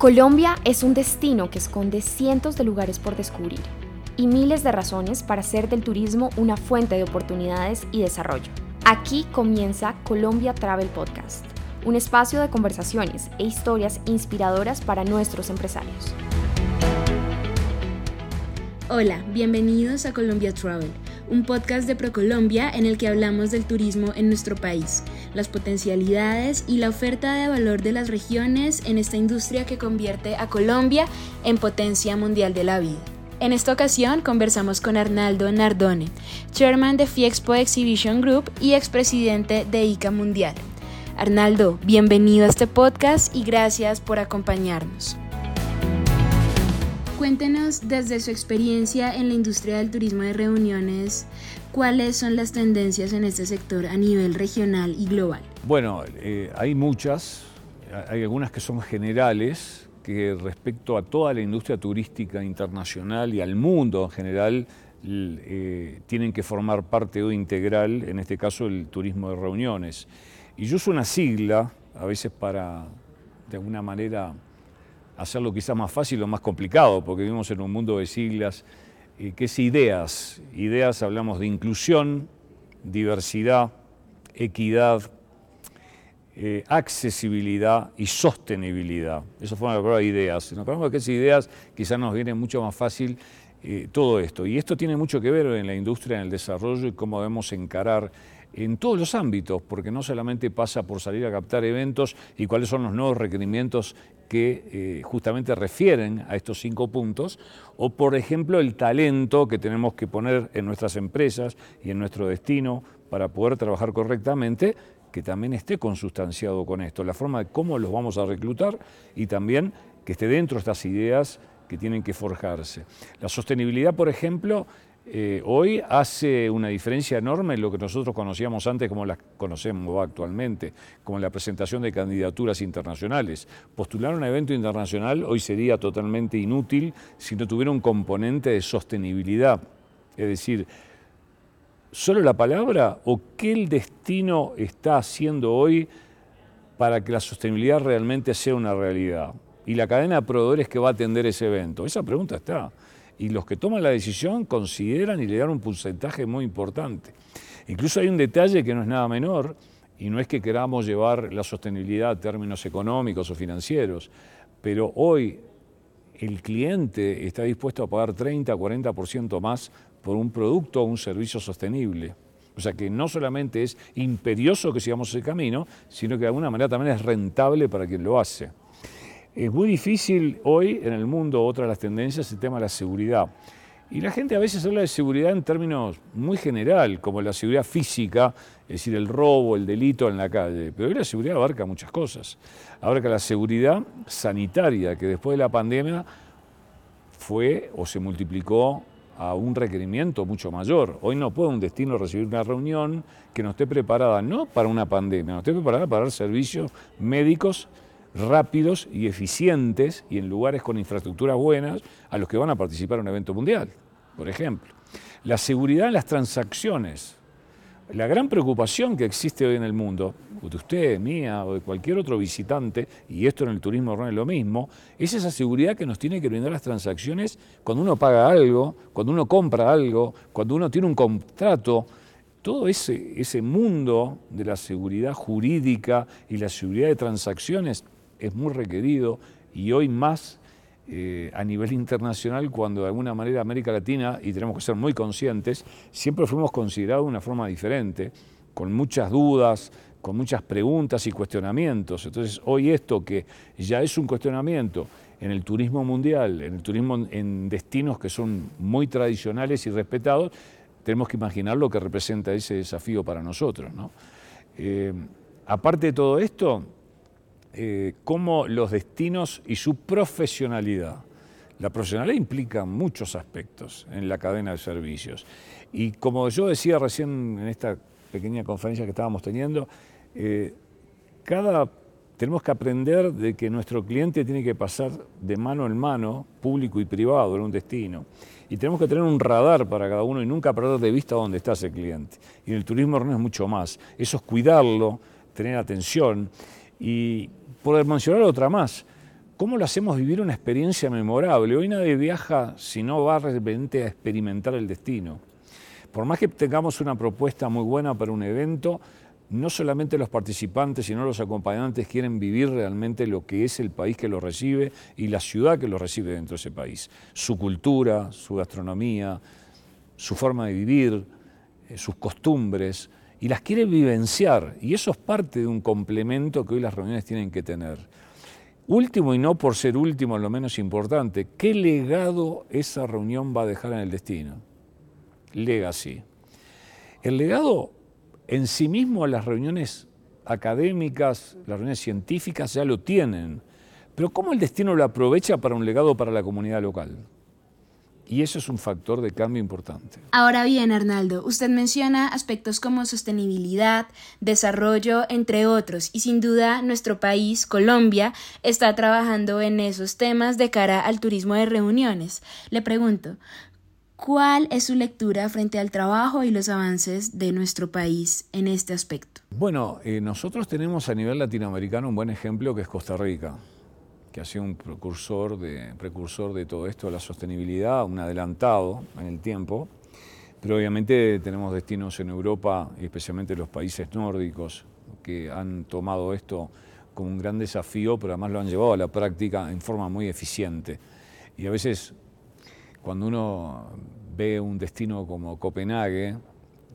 Colombia es un destino que esconde cientos de lugares por descubrir y miles de razones para hacer del turismo una fuente de oportunidades y desarrollo. Aquí comienza Colombia Travel Podcast, un espacio de conversaciones e historias inspiradoras para nuestros empresarios. Hola, bienvenidos a Colombia Travel, un podcast de ProColombia en el que hablamos del turismo en nuestro país las potencialidades y la oferta de valor de las regiones en esta industria que convierte a Colombia en potencia mundial de la vida. En esta ocasión conversamos con Arnaldo Nardone, chairman de Fiexpo Exhibition Group y expresidente de ICA Mundial. Arnaldo, bienvenido a este podcast y gracias por acompañarnos. Cuéntenos desde su experiencia en la industria del turismo de reuniones, ¿cuáles son las tendencias en este sector a nivel regional y global? Bueno, eh, hay muchas, hay algunas que son generales, que respecto a toda la industria turística internacional y al mundo en general, eh, tienen que formar parte o integral, en este caso el turismo de reuniones. Y yo uso una sigla, a veces para, de alguna manera, hacerlo quizás más fácil o más complicado, porque vivimos en un mundo de siglas, que es ideas. Ideas hablamos de inclusión, diversidad, equidad, eh, accesibilidad y sostenibilidad. Eso fue una palabra ideas. Nos ponemos que es ideas, quizás nos viene mucho más fácil eh, todo esto. Y esto tiene mucho que ver en la industria, en el desarrollo y cómo debemos encarar en todos los ámbitos, porque no solamente pasa por salir a captar eventos y cuáles son los nuevos requerimientos que eh, justamente refieren a estos cinco puntos, o por ejemplo el talento que tenemos que poner en nuestras empresas y en nuestro destino para poder trabajar correctamente, que también esté consustanciado con esto, la forma de cómo los vamos a reclutar y también que esté dentro de estas ideas que tienen que forjarse. La sostenibilidad, por ejemplo, eh, hoy hace una diferencia enorme en lo que nosotros conocíamos antes como las conocemos actualmente, como la presentación de candidaturas internacionales. Postular un evento internacional hoy sería totalmente inútil si no tuviera un componente de sostenibilidad. Es decir, solo la palabra o qué el destino está haciendo hoy para que la sostenibilidad realmente sea una realidad. Y la cadena de proveedores que va a atender ese evento. Esa pregunta está y los que toman la decisión consideran y le dan un porcentaje muy importante. Incluso hay un detalle que no es nada menor, y no es que queramos llevar la sostenibilidad a términos económicos o financieros, pero hoy el cliente está dispuesto a pagar 30, 40% más por un producto o un servicio sostenible. O sea que no solamente es imperioso que sigamos ese camino, sino que de alguna manera también es rentable para quien lo hace. Es muy difícil hoy en el mundo, otra de las tendencias, el tema de la seguridad. Y la gente a veces habla de seguridad en términos muy general, como la seguridad física, es decir, el robo, el delito en la calle. Pero hoy la seguridad abarca muchas cosas. Abarca la seguridad sanitaria, que después de la pandemia fue o se multiplicó a un requerimiento mucho mayor. Hoy no puede un destino recibir una reunión que no esté preparada no para una pandemia, no esté preparada para dar servicios médicos rápidos y eficientes y en lugares con infraestructuras buenas a los que van a participar en un evento mundial, por ejemplo. La seguridad en las transacciones. La gran preocupación que existe hoy en el mundo, de usted, mía o de cualquier otro visitante, y esto en el turismo es lo mismo, es esa seguridad que nos tiene que brindar las transacciones cuando uno paga algo, cuando uno compra algo, cuando uno tiene un contrato, todo ese, ese mundo de la seguridad jurídica y la seguridad de transacciones es muy requerido y hoy más eh, a nivel internacional cuando de alguna manera América Latina, y tenemos que ser muy conscientes, siempre fuimos considerados de una forma diferente, con muchas dudas, con muchas preguntas y cuestionamientos. Entonces hoy esto que ya es un cuestionamiento en el turismo mundial, en el turismo en destinos que son muy tradicionales y respetados, tenemos que imaginar lo que representa ese desafío para nosotros. Eh, aparte de todo esto, eh, cómo los destinos y su profesionalidad. La profesionalidad implica muchos aspectos en la cadena de servicios. Y como yo decía recién en esta pequeña conferencia que estábamos teniendo, eh, cada, tenemos que aprender de que nuestro cliente tiene que pasar de mano en mano, público y privado, en un destino. Y tenemos que tener un radar para cada uno y nunca perder de vista dónde está ese cliente. Y en el turismo no es mucho más. Eso es cuidarlo, tener atención. Y por mencionar otra más, ¿Cómo lo hacemos vivir una experiencia memorable? Hoy nadie viaja si no va repente a experimentar el destino. Por más que tengamos una propuesta muy buena para un evento, no solamente los participantes, sino los acompañantes quieren vivir realmente lo que es el país que lo recibe y la ciudad que lo recibe dentro de ese país. Su cultura, su gastronomía, su forma de vivir, eh, sus costumbres, y las quiere vivenciar. Y eso es parte de un complemento que hoy las reuniones tienen que tener. Último y no por ser último, lo menos importante, ¿qué legado esa reunión va a dejar en el destino? Legacy. El legado en sí mismo las reuniones académicas, las reuniones científicas ya lo tienen, pero ¿cómo el destino lo aprovecha para un legado para la comunidad local? Y eso es un factor de cambio importante. Ahora bien, Arnaldo, usted menciona aspectos como sostenibilidad, desarrollo, entre otros, y sin duda nuestro país, Colombia, está trabajando en esos temas de cara al turismo de reuniones. Le pregunto, ¿Cuál es su lectura frente al trabajo y los avances de nuestro país en este aspecto? Bueno, eh, nosotros tenemos a nivel latinoamericano un buen ejemplo que es Costa Rica, que ha sido un precursor de, precursor de todo esto, la sostenibilidad, un adelantado en el tiempo. Pero obviamente tenemos destinos en Europa, y especialmente los países nórdicos, que han tomado esto como un gran desafío, pero además lo han llevado a la práctica en forma muy eficiente. Y a veces cuando uno ve un destino como Copenhague,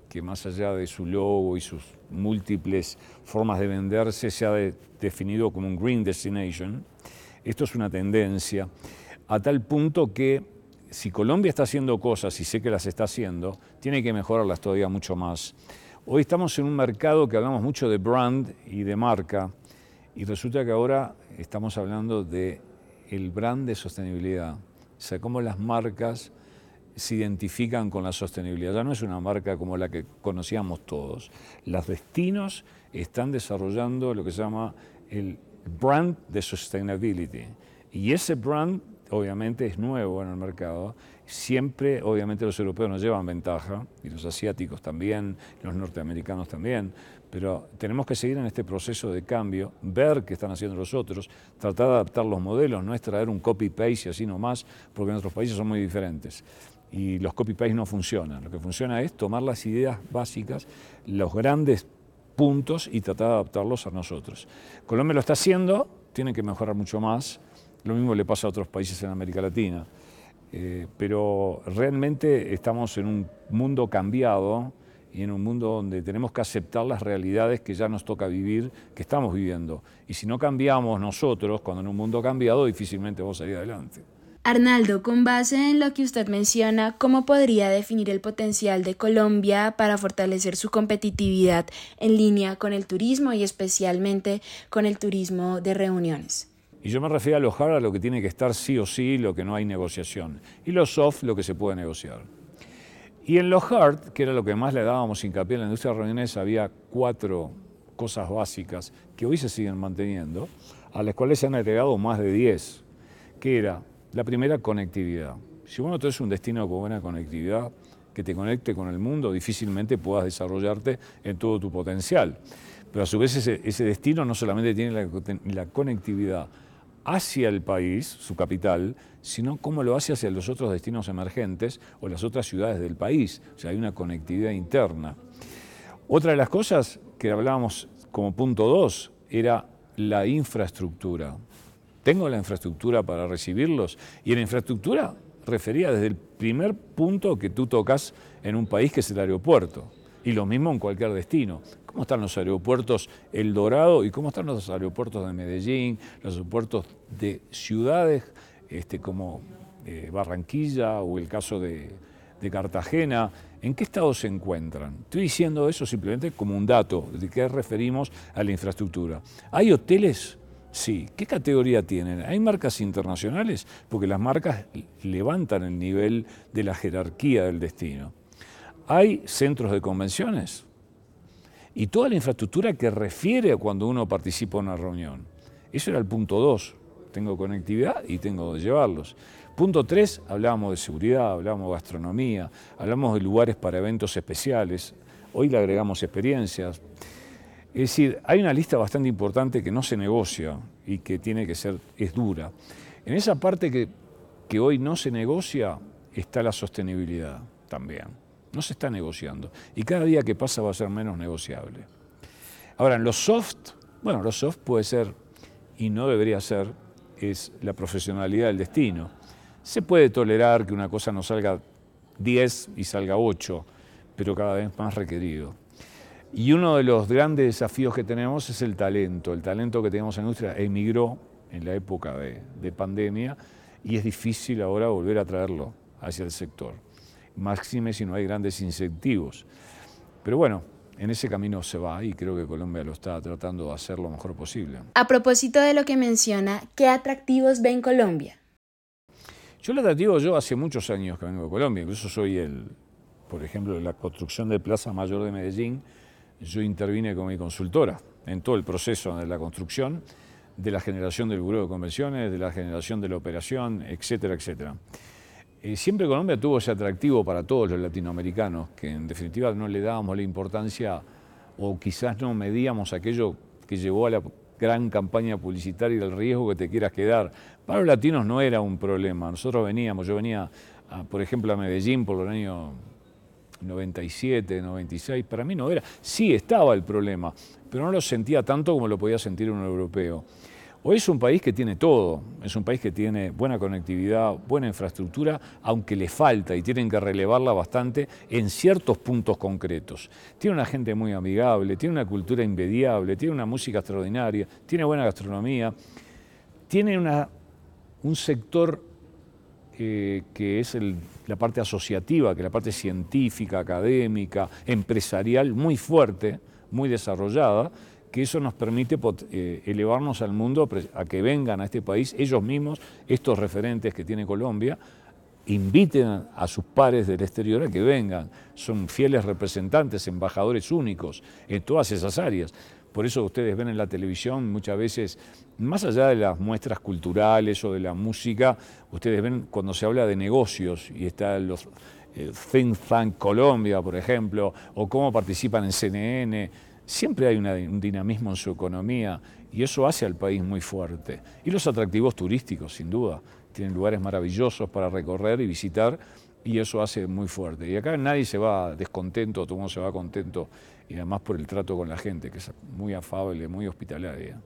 que más allá de su logo y sus múltiples formas de venderse, se ha definido como un green destination, esto es una tendencia, a tal punto que si Colombia está haciendo cosas, y sé que las está haciendo, tiene que mejorarlas todavía mucho más. Hoy estamos en un mercado que hablamos mucho de brand y de marca, y resulta que ahora estamos hablando de el brand de sostenibilidad. O sea, cómo las marcas se identifican con la sostenibilidad. Ya no es una marca como la que conocíamos todos. Los destinos están desarrollando lo que se llama el brand de sustainability. Y ese brand obviamente es nuevo en el mercado. Siempre, obviamente, los europeos nos llevan ventaja, y los asiáticos también, los norteamericanos también, pero tenemos que seguir en este proceso de cambio, ver qué están haciendo los otros, tratar de adaptar los modelos, no es traer un copy-paste así nomás, porque nuestros países son muy diferentes. Y los copy-paste no funcionan. Lo que funciona es tomar las ideas básicas, los grandes puntos y tratar de adaptarlos a nosotros. Colombia lo está haciendo, tiene que mejorar mucho más lo mismo le pasa a otros países en América Latina. Eh, pero realmente estamos en un mundo cambiado y en un mundo donde tenemos que aceptar las realidades que ya nos toca vivir, que estamos viviendo. Y si no cambiamos nosotros, cuando en un mundo cambiado, difícilmente vamos a salir adelante. Arnaldo, con base en lo que usted menciona, ¿cómo podría definir el potencial de Colombia para fortalecer su competitividad en línea con el turismo y especialmente con el turismo de reuniones? Y yo me refiero a lo hard, a lo que tiene que estar sí o sí, lo que no hay negociación. Y lo soft, lo que se puede negociar. Y en lo hard, que era lo que más le dábamos hincapié en la industria de reuniones, había cuatro cosas básicas que hoy se siguen manteniendo, a las cuales se han agregado más de diez, que era la primera, conectividad. Si vos no tenés un destino con buena conectividad, que te conecte con el mundo, difícilmente puedas desarrollarte en todo tu potencial. Pero a su vez ese, destino no solamente tiene la, la conectividad hacia el país, su capital, sino cómo lo hace hacia los otros destinos emergentes o las otras ciudades del país. O sea, hay una conectividad interna. Otra de las cosas que hablábamos como punto dos era la infraestructura. Tengo la infraestructura para recibirlos y en infraestructura refería desde el primer punto que tú tocas en un país que es el aeropuerto. Y lo mismo en cualquier destino. ¿Cómo están los aeropuertos El Dorado y cómo están los aeropuertos de Medellín, los aeropuertos de ciudades este, como eh, Barranquilla o el caso de Cartagena? ¿En qué estado se encuentran? Estoy diciendo eso simplemente como un dato de qué referimos a la infraestructura. ¿Hay hoteles? Sí. ¿Qué categoría tienen? ¿Hay marcas internacionales? Porque las marcas levantan el nivel de la jerarquía del destino. Hay centros de convenciones y toda la infraestructura que refiere a cuando uno participa en una reunión. Eso era el punto dos. Tengo conectividad y tengo que llevarlos. Punto tres, hablábamos de seguridad, hablábamos de gastronomía, hablamos de lugares para eventos especiales. Hoy le agregamos experiencias. Es decir, hay una lista bastante importante que no se negocia y que tiene que ser, es dura. En esa parte que, hoy no se negocia está la sostenibilidad también. No se está negociando. Y cada día que pasa va a ser menos negociable. Ahora, en los soft, bueno, los soft puede ser, y no debería ser, es la profesionalidad del destino. Se puede tolerar que una cosa no salga 10 y salga 8, pero cada vez más requerido. Y uno de los grandes desafíos que tenemos es el talento. El talento que tenemos en la industria emigró en la época de, pandemia y es difícil ahora volver a traerlo hacia el sector. Máxime si no hay grandes incentivos. Pero bueno, en ese camino se va y creo que Colombia lo está tratando de hacer lo mejor posible. A propósito de lo que menciona, ¿qué atractivos ve en Colombia? Yo el atractivo, yo hace muchos años que vengo de Colombia, incluso soy el, por ejemplo, la construcción de Plaza Mayor de Medellín, yo intervine con mi consultora en todo el proceso de la construcción, de la generación del Buró de Convenciones, de la generación de la operación, etcétera, etcétera. Eh, siempre Colombia tuvo ese atractivo para todos los latinoamericanos, que en definitiva no le dábamos la importancia o quizás no medíamos aquello que llevó a la gran campaña publicitaria y del riesgo que te quieras quedar. Para los latinos no era un problema. Nosotros veníamos, yo venía, por ejemplo, a Medellín por el año 97, 96, para mí no era. Sí estaba el problema, pero no lo sentía tanto como lo podía sentir un europeo. Hoy es un país que tiene todo, es un país que tiene buena conectividad, buena infraestructura, aunque le falta y tienen que relevarla bastante en ciertos puntos concretos. Tiene una gente muy amigable, tiene una cultura inmediable, tiene una música extraordinaria, tiene buena gastronomía, tiene una, un sector eh, que es la parte asociativa, que es la parte científica, académica, empresarial, muy fuerte, muy desarrollada, que eso nos permite eh, elevarnos al mundo a que vengan a este país ellos mismos, estos referentes que tiene Colombia, inviten a sus pares del exterior a que vengan. Son fieles representantes, embajadores únicos en todas esas áreas. Por eso ustedes ven en la televisión muchas veces, más allá de las muestras culturales o de la música, ustedes ven cuando se habla de negocios y está los eh, Think Tank Colombia, por ejemplo, o cómo participan en CNN, siempre hay un dinamismo en su economía y eso hace al país muy fuerte. Y los atractivos turísticos, sin duda. Tienen lugares maravillosos para recorrer y visitar y eso hace muy fuerte. Y acá nadie se va descontento, todo el mundo se va contento y además por el trato con la gente, que es muy afable, muy hospitalaria.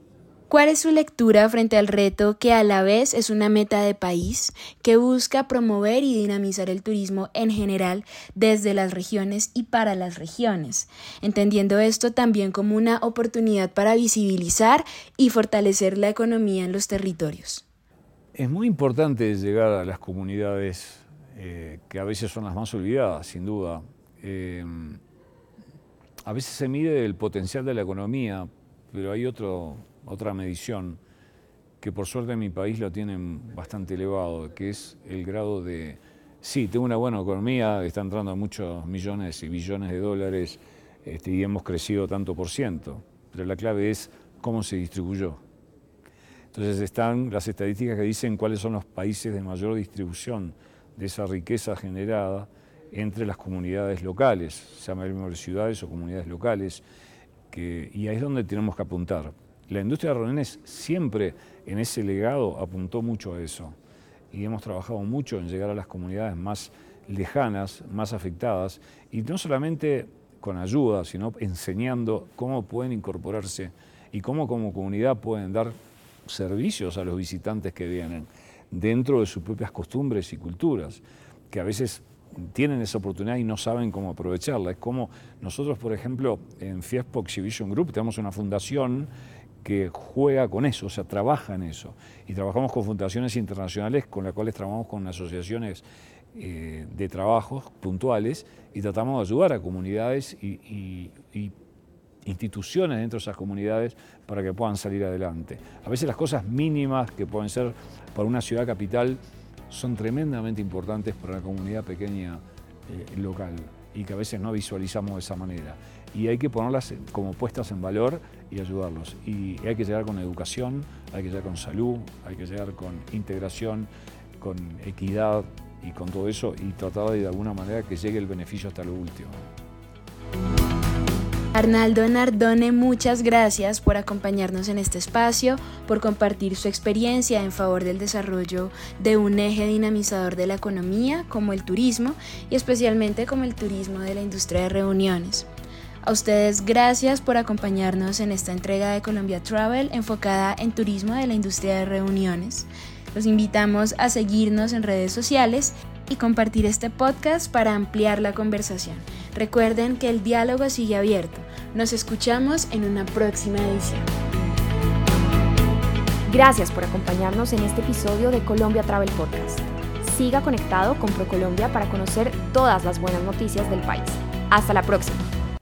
¿Cuál es su lectura frente al reto que a la vez es una meta de país que busca promover y dinamizar el turismo en general desde las regiones y para las regiones, entendiendo esto también como una oportunidad para visibilizar y fortalecer la economía en los territorios? Es muy importante llegar a las comunidades eh, que a veces son las más olvidadas, sin duda. Eh, a veces se mide el potencial de la economía, pero hay otra medición que por suerte en mi país lo tienen bastante elevado, que es el grado de, sí, tengo una buena economía, está entrando muchos millones y billones de dólares este, y hemos crecido tanto por ciento, pero la clave es cómo se distribuyó. Entonces están las estadísticas que dicen cuáles son los países de mayor distribución de esa riqueza generada entre las comunidades locales, llama ciudades o comunidades locales, y ahí es donde tenemos que apuntar. La industria de reuniones siempre en ese legado apuntó mucho a eso y hemos trabajado mucho en llegar a las comunidades más lejanas, más afectadas, y no solamente con ayuda, sino enseñando cómo pueden incorporarse y cómo como comunidad pueden dar servicios a los visitantes que vienen dentro de sus propias costumbres y culturas, que a veces tienen esa oportunidad y no saben cómo aprovecharla. Es como nosotros, por ejemplo, en Fiespo Exhibition Group tenemos una fundación que juega con eso, o sea, trabaja en eso. Y trabajamos con fundaciones internacionales con las cuales trabajamos con asociaciones eh, de trabajos puntuales y tratamos de ayudar a comunidades y, y instituciones dentro de esas comunidades para que puedan salir adelante. A veces las cosas mínimas que pueden ser para una ciudad capital son tremendamente importantes para la comunidad pequeña eh, local y que a veces no visualizamos de esa manera. Y hay que ponerlas como puestas en valor y ayudarlos. Y hay que llegar con educación, hay que llegar con salud, hay que llegar con integración, con equidad y con todo eso y tratar de de alguna manera que llegue el beneficio hasta lo último. Arnaldo Nardone, muchas gracias por acompañarnos en este espacio, por compartir su experiencia en favor del desarrollo de un eje dinamizador de la economía como el turismo y especialmente como el turismo de la industria de reuniones. A ustedes gracias por acompañarnos en esta entrega de Colombia Travel enfocada en turismo de la industria de reuniones. Los invitamos a seguirnos en redes sociales y compartir este podcast para ampliar la conversación. Recuerden que el diálogo sigue abierto. Nos escuchamos en una próxima edición. Gracias por acompañarnos en este episodio de Colombia Travel Podcast. Siga conectado con ProColombia para conocer todas las buenas noticias del país. Hasta la próxima.